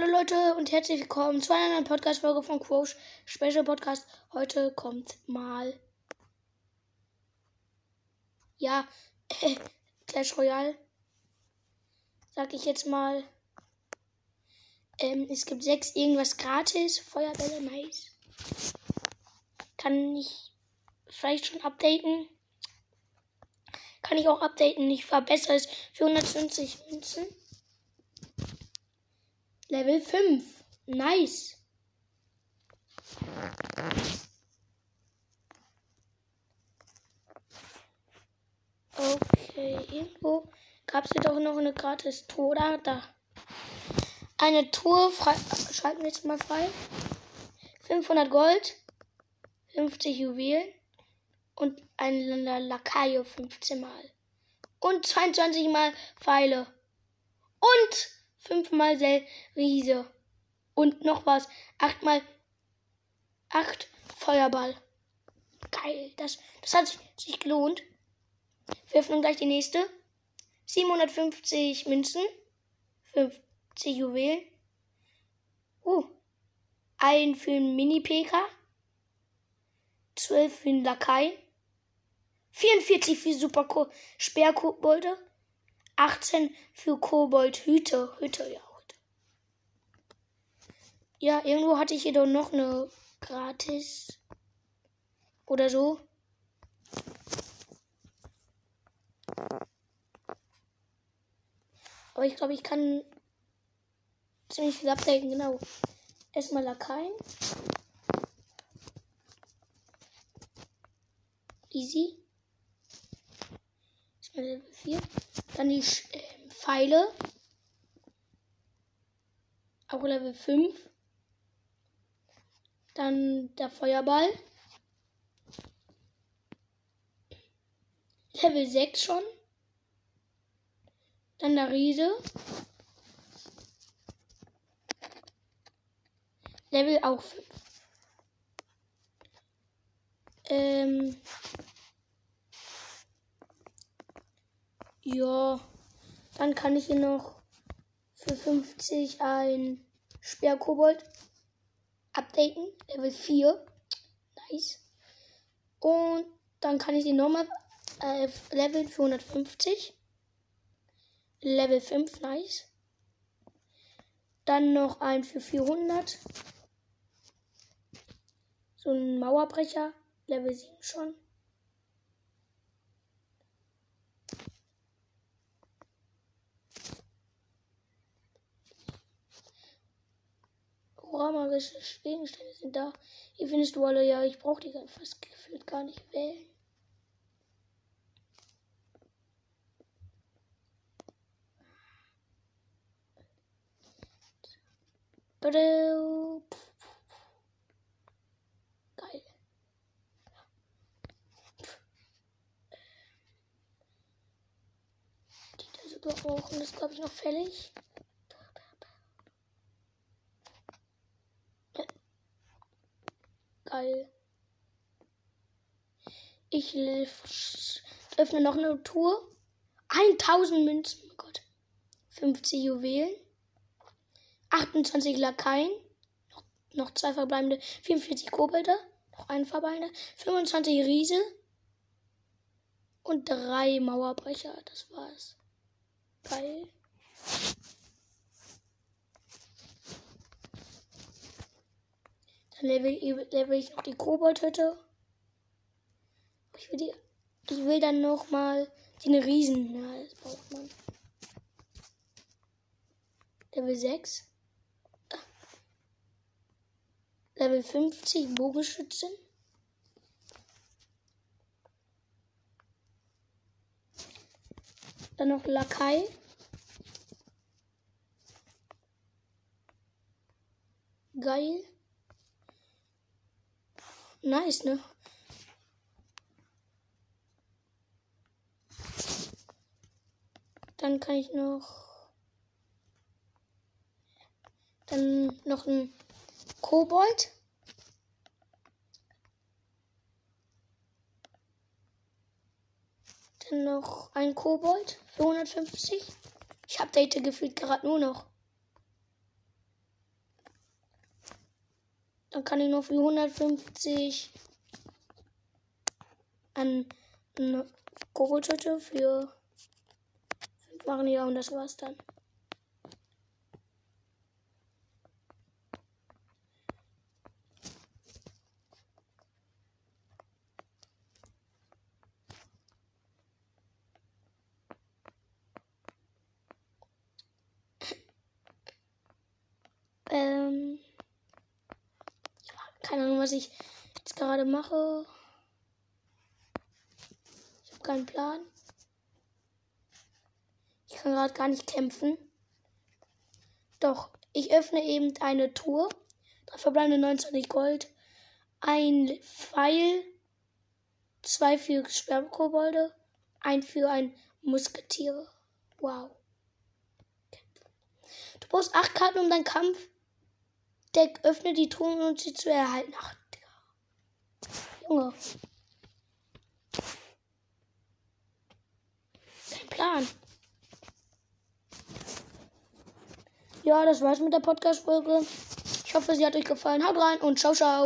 Hallo Leute und herzlich willkommen zu einer neuen Podcast-Folge von Quosh Special Podcast. Heute kommt mal. Ja, äh, Clash Royale. Sag ich jetzt mal. Ähm, es gibt sechs irgendwas gratis. Feuerbälle, nice. Kann ich vielleicht schon updaten. Kann ich auch updaten. Ich verbessere es für 150 Münzen. Level 5. Nice. Okay, irgendwo gab es doch noch eine gratis Tour. Da, da. Eine Tour, frei, schalten wir jetzt mal frei. 500 Gold, 50 Juwelen und ein Lakaio 15 Mal. Und 22 Mal Pfeile. Und 5 Mal Riese. Und noch was. 8 Mal 8 Feuerball. Geil. Das, das hat sich gelohnt. Wir öffnen gleich die nächste. 750 Münzen. 50 Juwelen. Uh. Ein für einen Mini-PK. 12 für einen Lakai. 44 für Super Sperrkobolde. 18 für Kobold Hüte. Ja, Hüte. Ja, irgendwo hatte ich jedoch noch eine gratis. Oder so. Aber ich glaube, ich kann ziemlich viel updaten, genau. Erstmal Lakaien. Easy. Level 4. Dann die äh, Pfeile. Auch Level 5. Dann der Feuerball. Level 6 schon. Dann der Riese. Level auch 5. Ähm. Ja. Dann kann ich hier noch für 50 ein Sperrkobold updaten. Level 4. Nice. Und dann kann ich den nochmal äh, leveln für 150. Level 5, nice. Dann noch ein für 400. So ein Mauerbrecher, Level 7 schon. Horamagische Gegenstände sind da. Hier findest du alle, ja, ich brauche die fast gefühlt gar nicht wählen. Geil. Die da auch. Und das glaube ich noch fällig. Geil. Ich öffne noch eine Tour. 1000 Münzen. Oh Gott. 50 Juwelen. 28 Lakaien, noch, noch zwei verbleibende, 44 Kobolde, noch ein verbleibender, 25 Riese und drei Mauerbrecher. Das war's. Geil. Level, level ich noch die Koboldhütte. Ich will, die, ich will dann noch mal den Riesen. Ja, das braucht man. Level 6. Level 50 Bogenschützen. Dann noch Lakai. Geil. Nice, ne? Dann kann ich noch. Dann noch ein Kobold. Dann noch ein Kobold für 150. Ich update gefühlt gerade nur noch. Dann kann ich noch für 150 an eine Koboltüte für 5 machen. Ja, und das war's dann. Ähm. Ja, keine Ahnung, was ich jetzt gerade mache. Ich habe keinen Plan. Ich kann gerade gar nicht kämpfen. Doch, ich öffne eben eine Tour. Drei verbleibende 29 Gold. Ein Pfeil. Zwei für Sperrkobolde. Ein für ein Musketier. Wow. Du brauchst acht Karten, um deinen Kampfdeck öffne die Truhe und sie zu erhalten. Ach. Junge. Kein Plan. Ja, das war's mit der Podcast-Folge. Ich hoffe, sie hat euch gefallen. Haut rein und ciao, ciao.